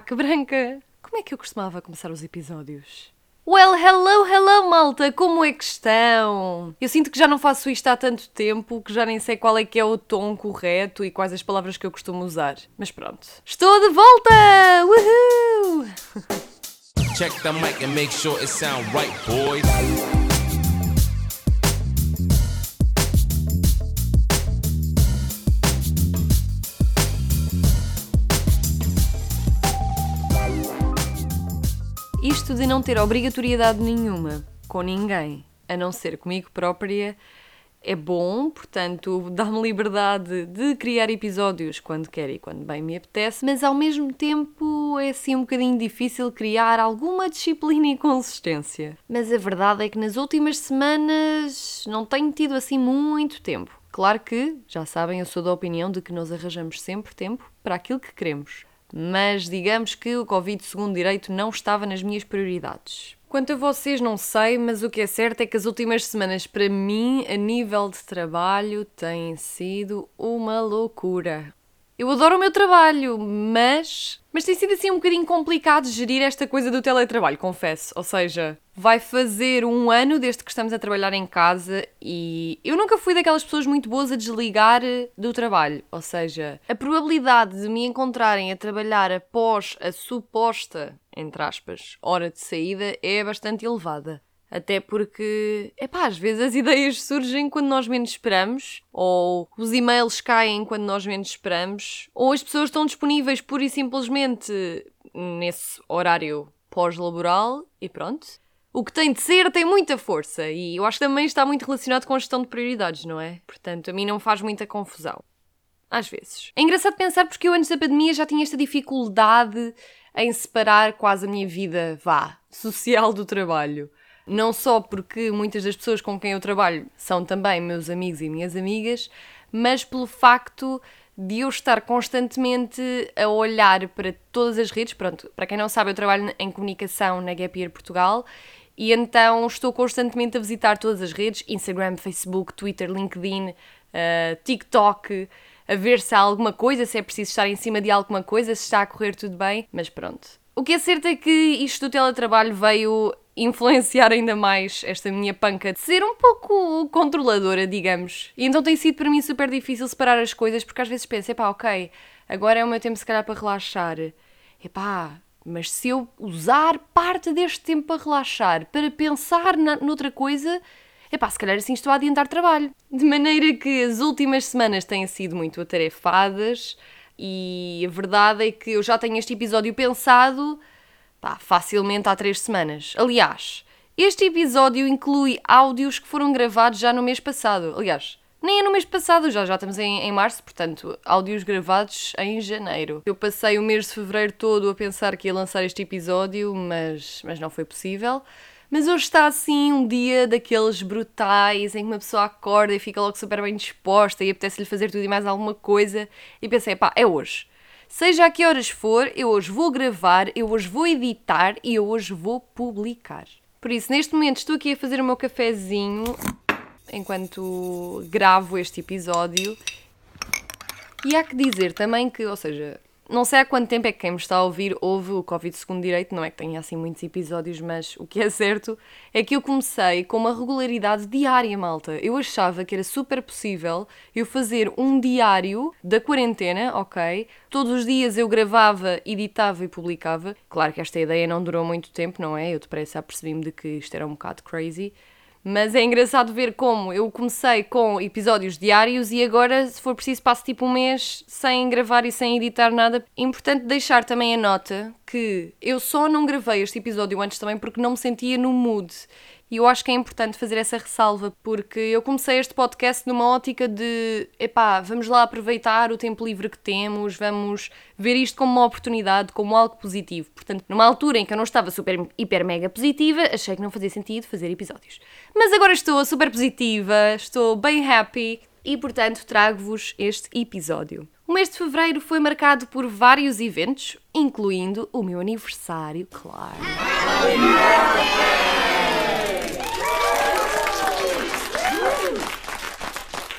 que branca! Como é que eu costumava começar os episódios? Well, hello, hello, malta! Como é que estão? Eu sinto que já não faço isto há tanto tempo que já nem sei qual é que é o tom correto e quais as palavras que eu costumo usar. Mas pronto. Estou de volta! Uhul! Check the mic and make sure it sound right, boys. Isto de não ter obrigatoriedade nenhuma com ninguém, a não ser comigo própria, é bom, portanto, dá-me liberdade de criar episódios quando quer e quando bem me apetece, mas ao mesmo tempo é assim um bocadinho difícil criar alguma disciplina e consistência. Mas a verdade é que nas últimas semanas não tenho tido assim muito tempo. Claro que, já sabem, eu sou da opinião de que nós arranjamos sempre tempo para aquilo que queremos. Mas digamos que o Covid, segundo direito, não estava nas minhas prioridades. Quanto a vocês, não sei, mas o que é certo é que as últimas semanas, para mim, a nível de trabalho, têm sido uma loucura. Eu adoro o meu trabalho, mas. Mas tem sido assim um bocadinho complicado gerir esta coisa do teletrabalho, confesso. Ou seja, vai fazer um ano desde que estamos a trabalhar em casa e eu nunca fui daquelas pessoas muito boas a desligar do trabalho. Ou seja, a probabilidade de me encontrarem a trabalhar após a suposta, entre aspas, hora de saída é bastante elevada. Até porque, epá, às vezes as ideias surgem quando nós menos esperamos, ou os e-mails caem quando nós menos esperamos, ou as pessoas estão disponíveis pura e simplesmente nesse horário pós-laboral e pronto. O que tem de ser tem muita força e eu acho que também está muito relacionado com a gestão de prioridades, não é? Portanto, a mim não faz muita confusão. Às vezes. É engraçado pensar porque eu antes da pandemia já tinha esta dificuldade em separar quase a minha vida, vá, social do trabalho. Não só porque muitas das pessoas com quem eu trabalho são também meus amigos e minhas amigas, mas pelo facto de eu estar constantemente a olhar para todas as redes. Pronto, para quem não sabe, eu trabalho em comunicação na Gap Year Portugal e então estou constantemente a visitar todas as redes: Instagram, Facebook, Twitter, LinkedIn, uh, TikTok, a ver se há alguma coisa, se é preciso estar em cima de alguma coisa, se está a correr tudo bem. Mas pronto. O que é certo é que isto do teletrabalho veio influenciar ainda mais esta minha panca de ser um pouco controladora, digamos. E então tem sido para mim super difícil separar as coisas, porque às vezes penso, epá, ok, agora é o meu tempo se calhar para relaxar. Epá, mas se eu usar parte deste tempo para relaxar, para pensar na, noutra coisa, epá, se calhar assim estou a adiantar trabalho. De maneira que as últimas semanas têm sido muito atarefadas e a verdade é que eu já tenho este episódio pensado pá, facilmente há três semanas. Aliás, este episódio inclui áudios que foram gravados já no mês passado. Aliás, nem é no mês passado, já, já estamos em, em março, portanto, áudios gravados em janeiro. Eu passei o mês de fevereiro todo a pensar que ia lançar este episódio, mas, mas não foi possível. Mas hoje está assim um dia daqueles brutais em que uma pessoa acorda e fica logo super bem disposta e apetece-lhe fazer tudo e mais alguma coisa. E pensei, pá, é hoje. Seja a que horas for, eu hoje vou gravar, eu hoje vou editar e eu hoje vou publicar. Por isso, neste momento estou aqui a fazer o meu cafezinho enquanto gravo este episódio. E há que dizer também que, ou seja, não sei há quanto tempo é que quem me está a ouvir ouve o Covid segundo direito, não é que tenha assim muitos episódios, mas o que é certo é que eu comecei com uma regularidade diária, malta. Eu achava que era super possível eu fazer um diário da quarentena, ok? Todos os dias eu gravava, editava e publicava. Claro que esta ideia não durou muito tempo, não é? Eu depressa apercebi-me de que isto era um bocado crazy. Mas é engraçado ver como eu comecei com episódios diários e agora, se for preciso, passo tipo um mês sem gravar e sem editar nada. Importante deixar também a nota que eu só não gravei este episódio antes também porque não me sentia no mood. E eu acho que é importante fazer essa ressalva, porque eu comecei este podcast numa ótica de epá, vamos lá aproveitar o tempo livre que temos, vamos ver isto como uma oportunidade, como algo positivo. Portanto, numa altura em que eu não estava super, hiper, mega positiva, achei que não fazia sentido fazer episódios. Mas agora estou super positiva, estou bem happy e, portanto, trago-vos este episódio. O mês de fevereiro foi marcado por vários eventos, incluindo o meu aniversário, claro.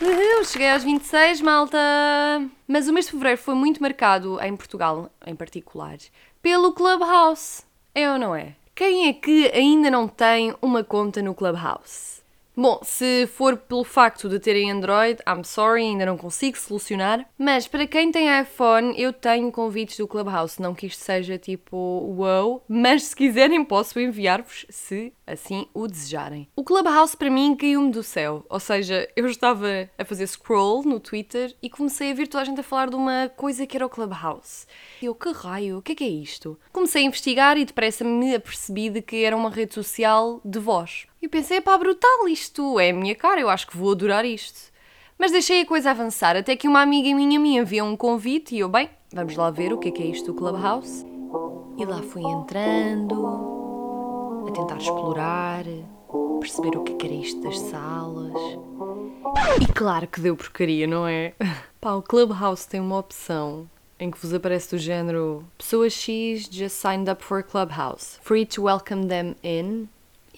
Uhul, cheguei aos 26, malta! Mas o mês de fevereiro foi muito marcado, em Portugal em particular, pelo Clubhouse. É ou não é? Quem é que ainda não tem uma conta no Clubhouse? Bom, se for pelo facto de terem Android, I'm sorry, ainda não consigo solucionar. Mas para quem tem iPhone, eu tenho convites do Clubhouse. Não que isto seja tipo wow, mas se quiserem posso enviar-vos se assim o desejarem. O Clubhouse para mim caiu-me do céu. Ou seja, eu estava a fazer scroll no Twitter e comecei a ver toda a gente a falar de uma coisa que era o Clubhouse. E eu, que raio, o que é que é isto? Comecei a investigar e depressa me apercebi de que era uma rede social de voz. E pensei, pá, brutal, isto é a minha cara, eu acho que vou adorar isto. Mas deixei a coisa avançar, até que uma amiga minha me enviou um convite e eu, bem, vamos lá ver o que é que é isto do Clubhouse. E lá fui entrando, a tentar explorar, perceber o que é era isto das salas. E claro que deu porcaria, não é? Pá, o Clubhouse tem uma opção em que vos aparece do género Pessoa X just signed up for Clubhouse. Free to welcome them in.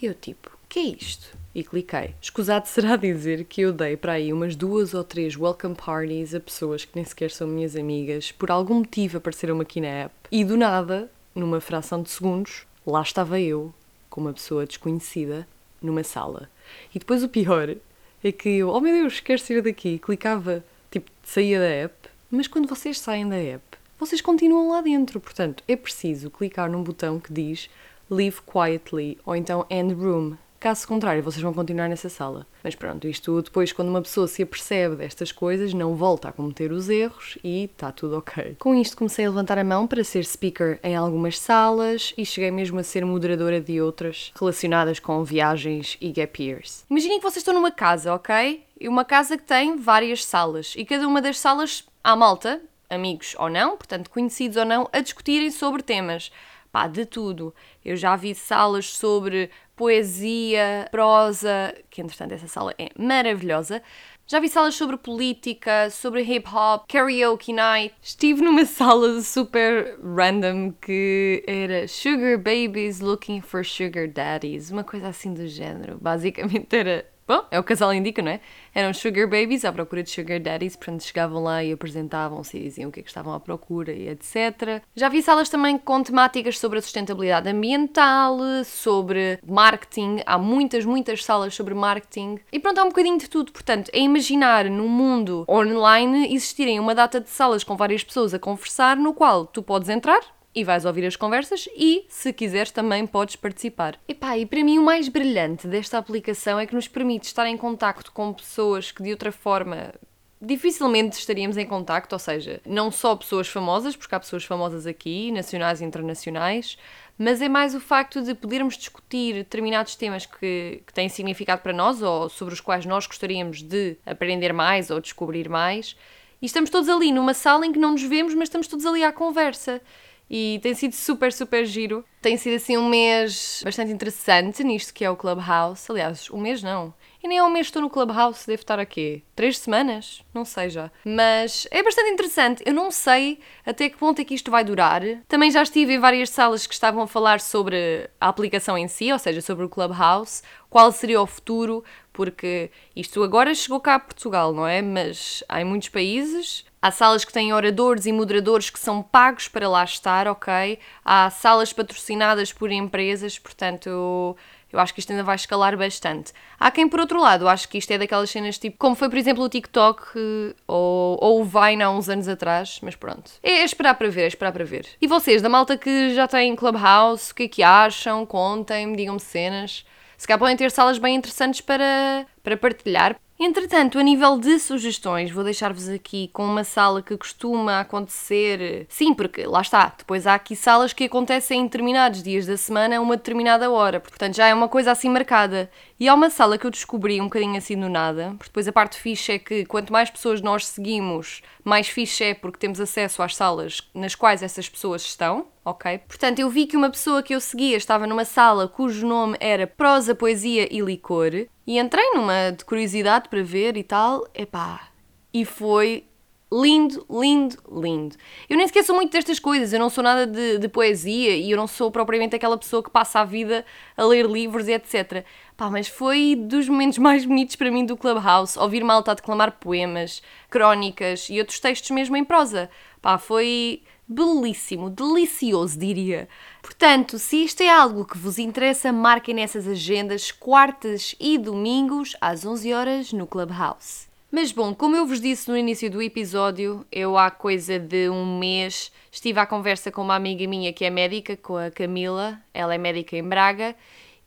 E eu tipo, que é isto? E cliquei. Escusado será dizer que eu dei para aí umas duas ou três welcome parties a pessoas que nem sequer são minhas amigas, por algum motivo apareceram aqui na app, e do nada, numa fração de segundos, lá estava eu, com uma pessoa desconhecida, numa sala. E depois o pior é que eu, oh meu Deus, quero sair daqui, clicava, tipo, saía da app, mas quando vocês saem da app, vocês continuam lá dentro, portanto, é preciso clicar num botão que diz Leave Quietly ou então End Room, Caso contrário, vocês vão continuar nessa sala. Mas pronto, isto depois, quando uma pessoa se apercebe destas coisas, não volta a cometer os erros e está tudo ok. Com isto, comecei a levantar a mão para ser speaker em algumas salas e cheguei mesmo a ser moderadora de outras relacionadas com viagens e gap years. Imaginem que vocês estão numa casa, ok? E uma casa que tem várias salas e cada uma das salas há malta, amigos ou não, portanto conhecidos ou não, a discutirem sobre temas pá, de tudo. Eu já vi salas sobre poesia, prosa, que entretanto essa sala é maravilhosa. Já vi salas sobre política, sobre hip hop, karaoke night. Estive numa sala super random que era Sugar Babies Looking for Sugar Daddies, uma coisa assim do género. Basicamente era Bom, é o casal indica, não é? Eram sugar babies à procura de sugar daddies, portanto chegavam lá e apresentavam-se e diziam o que é que estavam à procura e etc. Já vi salas também com temáticas sobre a sustentabilidade ambiental, sobre marketing, há muitas, muitas salas sobre marketing. E pronto, há um bocadinho de tudo. Portanto, é imaginar num mundo online existirem uma data de salas com várias pessoas a conversar, no qual tu podes entrar, e vais ouvir as conversas e, se quiseres, também podes participar. Epá, e para mim o mais brilhante desta aplicação é que nos permite estar em contacto com pessoas que de outra forma dificilmente estaríamos em contacto, ou seja, não só pessoas famosas, porque há pessoas famosas aqui, nacionais e internacionais, mas é mais o facto de podermos discutir determinados temas que, que têm significado para nós ou sobre os quais nós gostaríamos de aprender mais ou descobrir mais. E estamos todos ali numa sala em que não nos vemos, mas estamos todos ali à conversa e tem sido super, super giro. Tem sido assim um mês bastante interessante nisto que é o Clubhouse. Aliás, um mês não. E nem há um mês estou no Clubhouse, devo estar aqui. Três semanas? Não sei já. Mas é bastante interessante. Eu não sei até que ponto é que isto vai durar. Também já estive em várias salas que estavam a falar sobre a aplicação em si, ou seja, sobre o Clubhouse, qual seria o futuro, porque isto agora chegou cá a Portugal, não é? Mas há em muitos países Há salas que têm oradores e moderadores que são pagos para lá estar, ok? Há salas patrocinadas por empresas, portanto, eu acho que isto ainda vai escalar bastante. Há quem, por outro lado, acho que isto é daquelas cenas tipo, como foi, por exemplo, o TikTok ou, ou o Vine há uns anos atrás, mas pronto. É, é esperar para ver, é esperar para ver. E vocês, da malta que já tem Clubhouse, o que é que acham? Contem-me, digam-me cenas. Se calhar podem ter salas bem interessantes para, para partilhar. Entretanto, a nível de sugestões, vou deixar-vos aqui com uma sala que costuma acontecer. Sim, porque lá está, depois há aqui salas que acontecem em determinados dias da semana a uma determinada hora, portanto já é uma coisa assim marcada. E há uma sala que eu descobri um bocadinho assim do nada, porque depois a parte fixe é que quanto mais pessoas nós seguimos, mais fixe é porque temos acesso às salas nas quais essas pessoas estão ok? Portanto, eu vi que uma pessoa que eu seguia estava numa sala cujo nome era Prosa, Poesia e Licor e entrei numa de curiosidade para ver e tal, epá, e foi lindo, lindo, lindo. Eu nem sou muito destas coisas, eu não sou nada de, de, poesia e eu não sou propriamente aquela pessoa que passa a vida a ler livros e etc. Pá, mas foi dos momentos mais bonitos para mim do Clubhouse, ouvir malta declamar poemas, crónicas e outros textos mesmo em prosa. Pá, foi belíssimo, delicioso, diria. Portanto, se isto é algo que vos interessa, marquem nessas agendas quartas e domingos às 11 horas no Clubhouse. Mas bom, como eu vos disse no início do episódio, eu há coisa de um mês estive à conversa com uma amiga minha que é médica, com a Camila, ela é médica em Braga,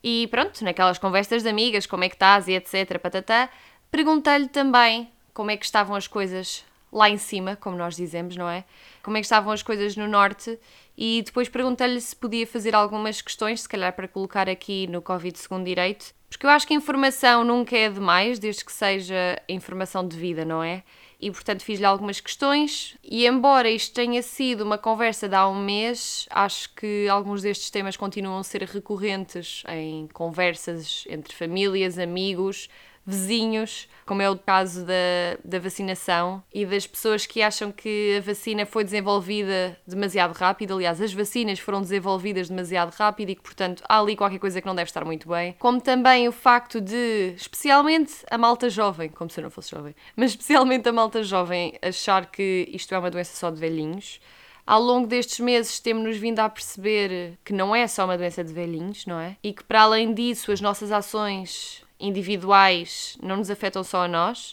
e pronto, naquelas conversas de amigas, como é que estás e etc, patatá, perguntei-lhe também como é que estavam as coisas lá em cima, como nós dizemos, não é? Como é que estavam as coisas no norte e depois perguntei-lhe se podia fazer algumas questões, se calhar para colocar aqui no Covid segundo direito, porque eu acho que informação nunca é demais, desde que seja informação de vida, não é? E portanto fiz-lhe algumas questões, e embora isto tenha sido uma conversa de há um mês, acho que alguns destes temas continuam a ser recorrentes em conversas entre famílias, amigos, vizinhos, como é o caso da, da vacinação e das pessoas que acham que a vacina foi desenvolvida demasiado rápido. Aliás, as vacinas foram desenvolvidas demasiado rápido e que, portanto, há ali qualquer coisa que não deve estar muito bem. Como também o facto de, especialmente a malta jovem, como se eu não fosse jovem, mas especialmente a malta jovem, achar que isto é uma doença só de velhinhos. Ao longo destes meses temos-nos vindo a perceber que não é só uma doença de velhinhos, não é? E que para além disso as nossas ações individuais não nos afetam só a nós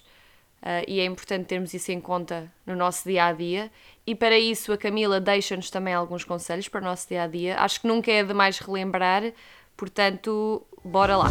uh, e é importante termos isso em conta no nosso dia a dia. E para isso a Camila deixa-nos também alguns conselhos para o nosso dia a dia. Acho que nunca é demais relembrar, portanto, bora lá!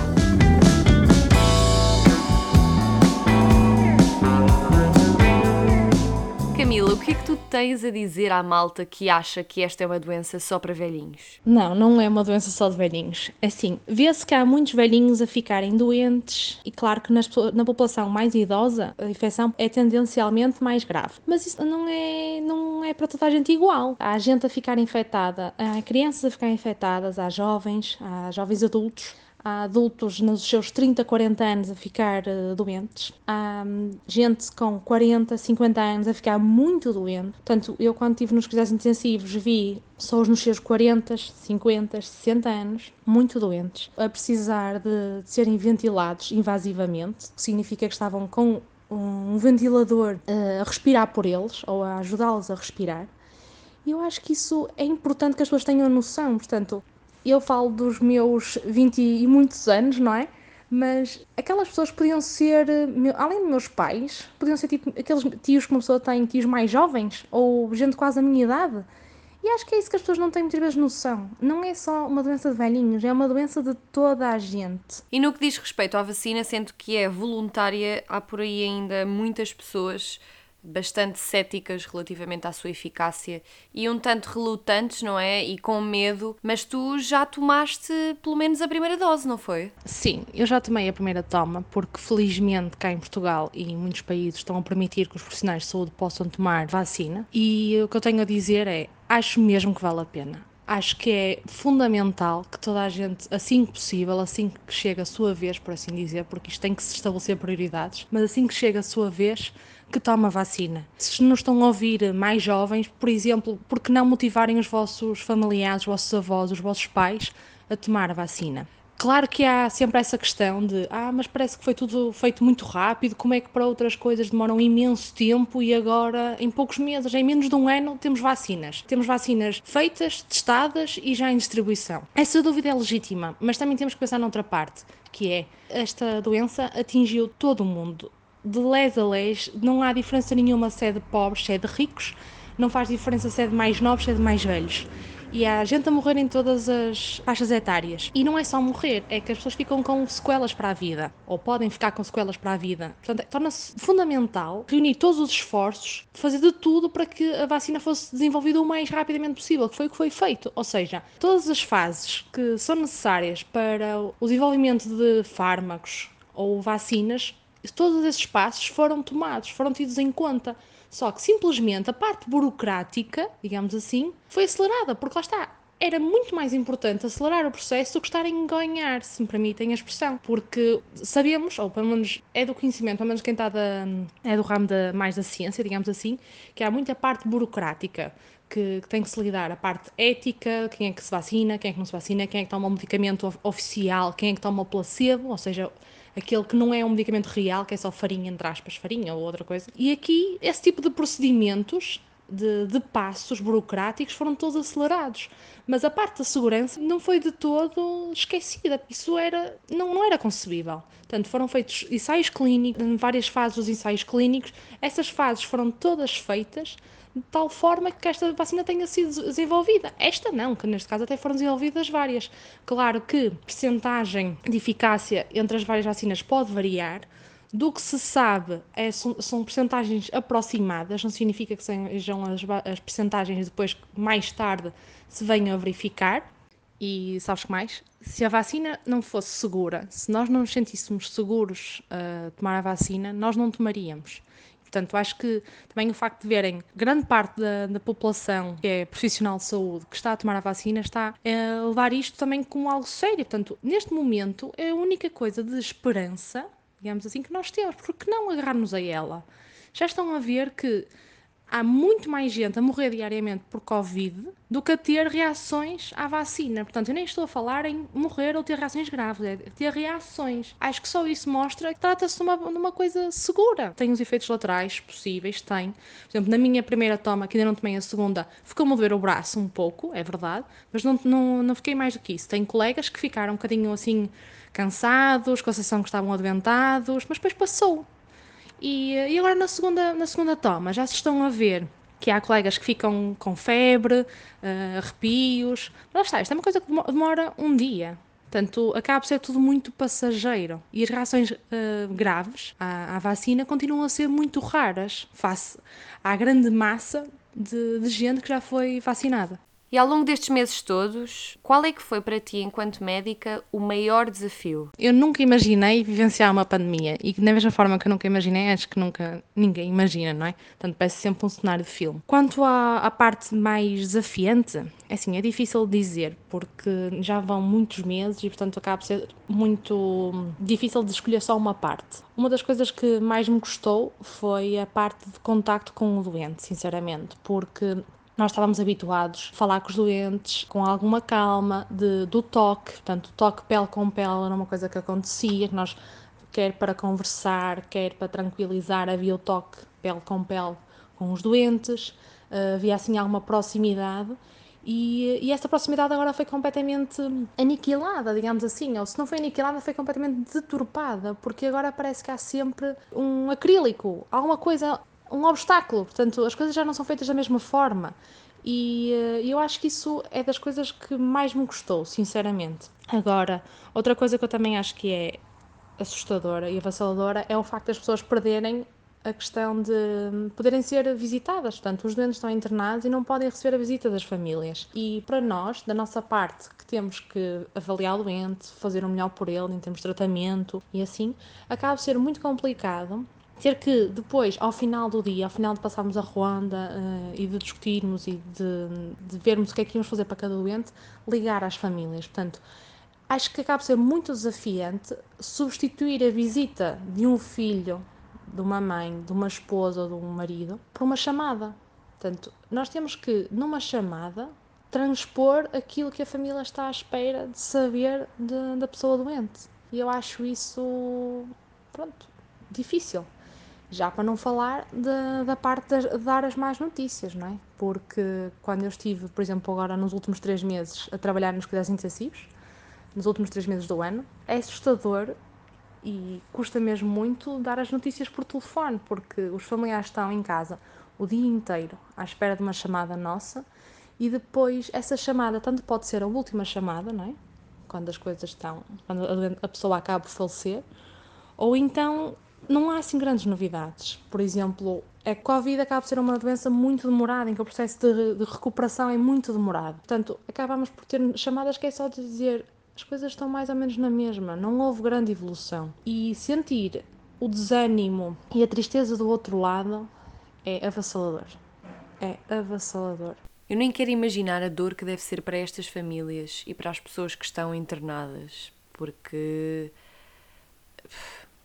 Camila, o que é que tu tens a dizer à malta que acha que esta é uma doença só para velhinhos? Não, não é uma doença só de velhinhos. Assim, vê-se que há muitos velhinhos a ficarem doentes e claro que nas, na população mais idosa a infecção é tendencialmente mais grave. Mas isso não é, não é para toda a gente igual. Há gente a ficar infectada, há crianças a ficar infectadas, há jovens, há jovens adultos há adultos nos seus 30, 40 anos a ficar uh, doentes, há um, gente com 40, 50 anos a ficar muito doente. Portanto, eu quando estive nos cuidados intensivos vi pessoas nos seus 40, 50, 60 anos muito doentes, a precisar de, de serem ventilados invasivamente, o que significa que estavam com um ventilador uh, a respirar por eles ou a ajudá-los a respirar. E eu acho que isso é importante que as pessoas tenham noção. Portanto, eu falo dos meus 20 e muitos anos, não é? Mas aquelas pessoas podiam ser, além de meus pais, podiam ser tipo aqueles tios que uma pessoa tem, tios mais jovens, ou gente quase a minha idade. E acho que é isso que as pessoas não têm muitas vezes noção. Não é só uma doença de velhinhos, é uma doença de toda a gente. E no que diz respeito à vacina, sendo que é voluntária, há por aí ainda muitas pessoas bastante céticas relativamente à sua eficácia e um tanto relutantes, não é? E com medo, mas tu já tomaste pelo menos a primeira dose, não foi? Sim, eu já tomei a primeira toma, porque felizmente cá em Portugal e em muitos países estão a permitir que os profissionais de saúde possam tomar vacina. E o que eu tenho a dizer é: acho mesmo que vale a pena. Acho que é fundamental que toda a gente, assim que possível, assim que chega a sua vez, por assim dizer, porque isto tem que se estabelecer prioridades, mas assim que chega a sua vez, que toma vacina. Se nos estão a ouvir mais jovens, por exemplo, por que não motivarem os vossos familiares, os vossos avós, os vossos pais a tomar a vacina? Claro que há sempre essa questão de ah, mas parece que foi tudo feito muito rápido, como é que para outras coisas demoram imenso tempo e agora, em poucos meses, em menos de um ano, temos vacinas. Temos vacinas feitas, testadas e já em distribuição. Essa dúvida é legítima, mas também temos que pensar noutra parte, que é esta doença atingiu todo o mundo de les a les, não há diferença nenhuma se é de pobres, se é de ricos, não faz diferença se é de mais novos, se é de mais velhos. E há gente a morrer em todas as faixas etárias. E não é só morrer, é que as pessoas ficam com sequelas para a vida, ou podem ficar com sequelas para a vida. Portanto, torna-se fundamental reunir todos os esforços, fazer de tudo para que a vacina fosse desenvolvida o mais rapidamente possível, que foi o que foi feito. Ou seja, todas as fases que são necessárias para o desenvolvimento de fármacos ou vacinas todos esses passos foram tomados, foram tidos em conta. Só que simplesmente a parte burocrática, digamos assim, foi acelerada, porque lá está. era muito mais importante acelerar o processo do que estar a enganhar, se me permitem a expressão, porque sabemos, ou pelo menos é do conhecimento, pelo menos quem está da, é do ramo da, mais da ciência, digamos assim, que há muita parte burocrática que, que, tem que se lidar a parte ética, quem é que se vacina, quem é que não se vacina, quem é que toma um medicamento oficial, quem é que toma o placebo, ou seja, aquele que não é um medicamento real, que é só farinha, entre aspas, farinha ou outra coisa. E aqui, esse tipo de procedimentos de, de, passos burocráticos foram todos acelerados. Mas a parte da segurança não foi de todo esquecida. Isso era, não, não era concebível. Portanto, foram feitos ensaios clínicos, em várias fases dos ensaios clínicos. Essas fases foram todas feitas de tal forma que esta vacina tenha sido desenvolvida. Esta não, que neste caso até foram desenvolvidas várias. Claro que a percentagem de eficácia entre as várias vacinas pode variar, do que se sabe é, são, são percentagens aproximadas, não significa que sejam as, as percentagens depois mais tarde se venham a verificar. E sabes que mais? Se a vacina não fosse segura, se nós não nos sentíssemos seguros a uh, tomar a vacina, nós não tomaríamos. Portanto, acho que também o facto de verem grande parte da, da, população que é profissional de saúde que está a tomar a vacina está a levar isto também como algo sério. Portanto, neste momento é a única coisa de esperança digamos assim, que nós temos. Porque não agarrar-nos a ela? Já estão a ver que há muito mais gente a morrer diariamente por Covid do que a ter reações à vacina. Portanto, eu nem estou a falar em morrer ou ter reações graves, é ter reações. Acho que só isso mostra que trata-se de uma, de uma coisa segura. Tem os efeitos laterais possíveis, tem. Por exemplo, na minha primeira toma, que ainda não tomei a segunda, ficou-me a doer o braço um pouco, é verdade, mas não, não, não fiquei mais do que isso. Tenho colegas que ficaram um bocadinho assim cansados, com a sensação que estavam adventados, mas depois passou. E, e agora na segunda, na segunda toma já se estão a ver que há colegas que ficam com febre, uh, arrepios. Mas lá está, isto é uma coisa que demora um dia. Portanto, acaba por ser tudo muito passageiro. E as reações uh, graves à, à, vacina continuam a ser muito raras face à grande massa de, de gente que já foi vacinada. E ao longo destes meses todos, qual é que foi para ti, enquanto médica, o maior desafio? Eu nunca imaginei vivenciar uma pandemia e da mesma forma que eu nunca imaginei, acho que nunca ninguém imagina, não é? Portanto, parece sempre um cenário de filme. Quanto à, à parte mais desafiante, é assim, é difícil dizer, porque já vão muitos meses e, portanto, acaba por ser muito difícil de escolher só uma parte. Uma das coisas que mais me custou foi a parte de contacto com o doente, sinceramente, porque nós estávamos habituados a falar com os doentes com alguma calma, de, do toque, portanto, toque pele com pele era uma coisa que acontecia, que nós, quer para conversar, quer para tranquilizar, havia o toque pele com pele com os doentes, uh, havia assim alguma proximidade. E, e, essa proximidade agora foi completamente aniquilada, digamos assim, ou se não foi aniquilada, foi completamente deturpada, porque agora parece que há sempre um acrílico, alguma coisa um obstáculo. Portanto, as coisas já não são feitas da mesma forma. E uh, eu acho que isso é das coisas que mais me gostou, sinceramente. Agora, outra coisa que eu também acho que é assustadora e avassaladora é o facto das pessoas perderem a questão de poderem ser visitadas. Portanto, os doentes estão internados e não podem receber a visita das famílias. E para nós, da nossa parte, que temos que avaliar o doente, fazer o melhor por ele em termos de tratamento e assim, acaba por ser muito complicado ter que depois, ao final do dia, ao final de passarmos a ronda uh, e de discutirmos e de, de, vermos o que é que íamos fazer para cada doente, ligar às famílias. Portanto, acho que acaba por ser muito desafiante substituir a visita de um filho, de uma mãe, de uma esposa ou de um marido por uma chamada. Portanto, nós temos que, numa chamada, transpor aquilo que a família está à espera de saber de, da pessoa doente. E eu acho isso, pronto, difícil. Já para não falar de, da parte de dar as más notícias, não é? Porque quando eu estive, por exemplo, agora nos últimos três meses a trabalhar nos cuidados intensivos, nos últimos três meses do ano, é assustador e custa mesmo muito dar as notícias por telefone, porque os familiares estão em casa o dia inteiro à espera de uma chamada nossa e depois essa chamada tanto pode ser a última chamada, não é? Quando as coisas estão, quando a pessoa acaba por falecer, ou então não há assim grandes novidades. Por exemplo, a Covid acaba por ser uma doença muito demorada, em que o processo de, de recuperação é muito demorado. Portanto, acabamos por ter chamadas que é só de dizer as coisas estão mais ou menos na mesma, não houve grande evolução. E sentir o desânimo e a tristeza do outro lado é avassalador. É avassalador. Eu nem quero imaginar a dor que deve ser para estas famílias e para as pessoas que estão internadas, porque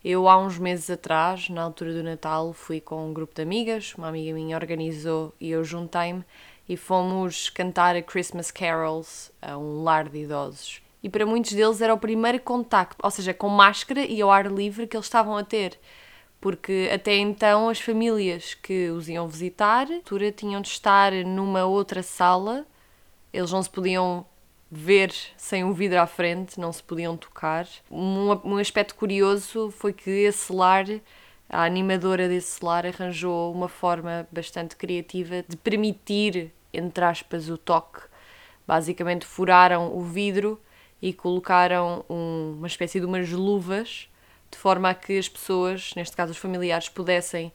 eu há uns meses atrás, na altura do Natal, fui com um grupo de amigas, uma amiga minha organizou e eu juntei-me e fomos cantar a Christmas carols a um lar de idosos. E para muitos deles era o primeiro contacto, ou seja, com máscara e ao ar livre que eles estavam a ter porque até então as famílias que os iam visitar tinham de estar numa outra sala, eles não se podiam ver sem o vidro à frente, não se podiam tocar. Um, um aspecto curioso foi que esse lar, a animadora desse lar, arranjou uma forma bastante criativa de permitir, entre aspas, o toque. Basicamente furaram o vidro e colocaram um, uma espécie de umas luvas de forma a que as pessoas, neste caso os familiares, pudessem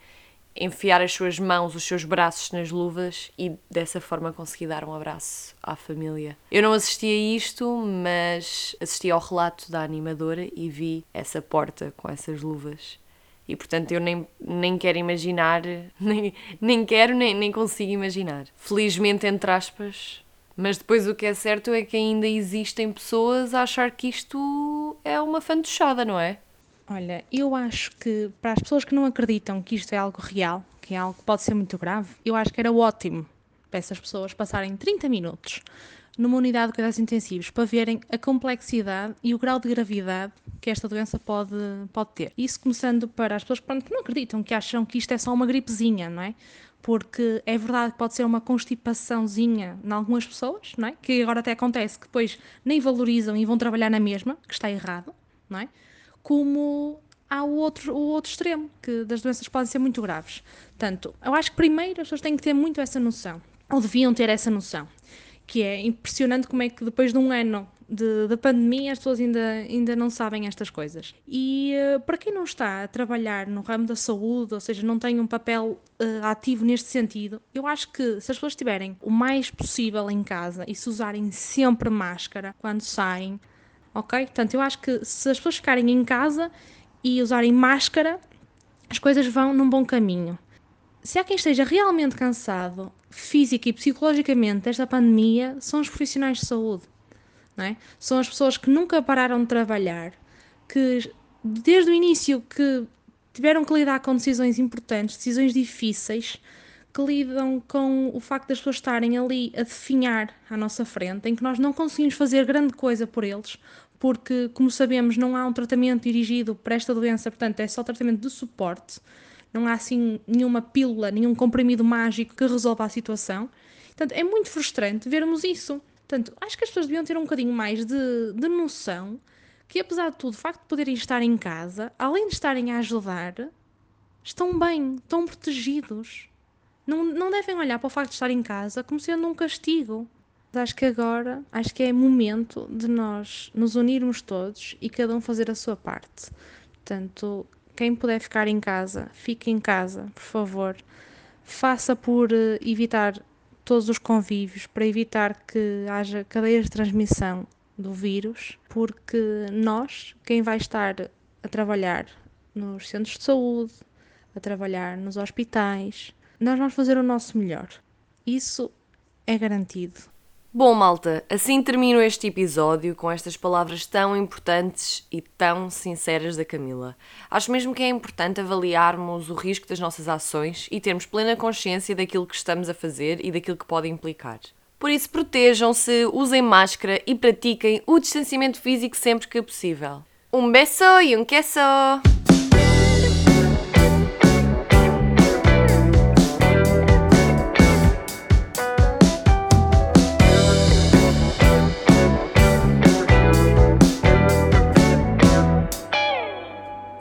enfiar as suas mãos, os seus braços nas luvas e dessa forma conseguir dar um abraço à família. Eu não assisti a isto, mas assisti ao relato da animadora e vi essa porta com essas luvas. E portanto eu nem, nem quero imaginar, nem, nem quero, nem, nem consigo imaginar. Felizmente, entre aspas, mas depois o que é certo é que ainda existem pessoas a achar que isto é uma fantochada, não é? Olha, eu acho que para as pessoas que não acreditam que isto é algo real, que é algo que pode ser muito grave, eu acho que era ótimo para essas pessoas passarem 30 minutos numa unidade de cuidados intensivos para verem a complexidade e o grau de gravidade que esta doença pode, pode ter. Isso começando para as pessoas pronto, que não acreditam, que acham que isto é só uma gripezinha, não é? Porque é verdade que pode ser uma constipaçãozinha em algumas pessoas, não é? Que agora até acontece que depois nem valorizam e vão trabalhar na mesma, que está errado, não é? Como há o outro, o outro extremo, que das doenças podem ser muito graves. Portanto, eu acho que primeiro as pessoas têm que ter muito essa noção, ou deviam ter essa noção, que é impressionante como é que depois de um ano de pandemia as pessoas ainda, ainda não sabem estas coisas. E uh, para quem não está a trabalhar no ramo da saúde, ou seja, não tem um papel uh, ativo neste sentido, eu acho que se as pessoas estiverem o mais possível em casa e se usarem sempre máscara quando saem, ok? Portanto, eu acho que se as pessoas ficarem em casa e usarem máscara, as coisas vão num bom caminho. Se há quem esteja realmente cansado, física e psicologicamente, desta pandemia, são os profissionais de saúde. Não é? São as pessoas que nunca pararam de trabalhar, que desde o início que tiveram que lidar com decisões importantes, decisões difíceis, que lidam com o facto das pessoas estarem ali a definhar à nossa frente, em que nós não conseguimos fazer grande coisa por eles, porque, como sabemos, não há um tratamento dirigido para esta doença, portanto, é só tratamento de suporte. Não há assim nenhuma pílula, nenhum comprimido mágico que resolva a situação. Portanto, é muito frustrante vermos isso. Portanto, acho que as pessoas deviam ter um bocadinho mais de, de noção que, apesar de tudo, o facto de poderem estar em casa, além de estarem a ajudar, estão bem, estão protegidos. Não, não devem olhar para o facto de estar em casa como sendo um castigo. Acho que agora, acho que é momento de nós nos unirmos todos e cada um fazer a sua parte. Portanto, quem puder ficar em casa, fique em casa, por favor. Faça por eh, evitar todos os convívios, para evitar que haja cadeias de transmissão do vírus, porque nós, quem vai estar a trabalhar nos centros de saúde, a trabalhar nos hospitais, nós vamos fazer o nosso melhor. Isso é garantido. Bom, malta, assim termino este episódio com estas palavras tão importantes e tão sinceras da Camila. Acho mesmo que é importante avaliarmos o risco das nossas ações e termos plena consciência daquilo que estamos a fazer e daquilo que pode implicar. Por isso, protejam-se, usem máscara e pratiquem o distanciamento físico sempre que possível. Um beijo e um queso!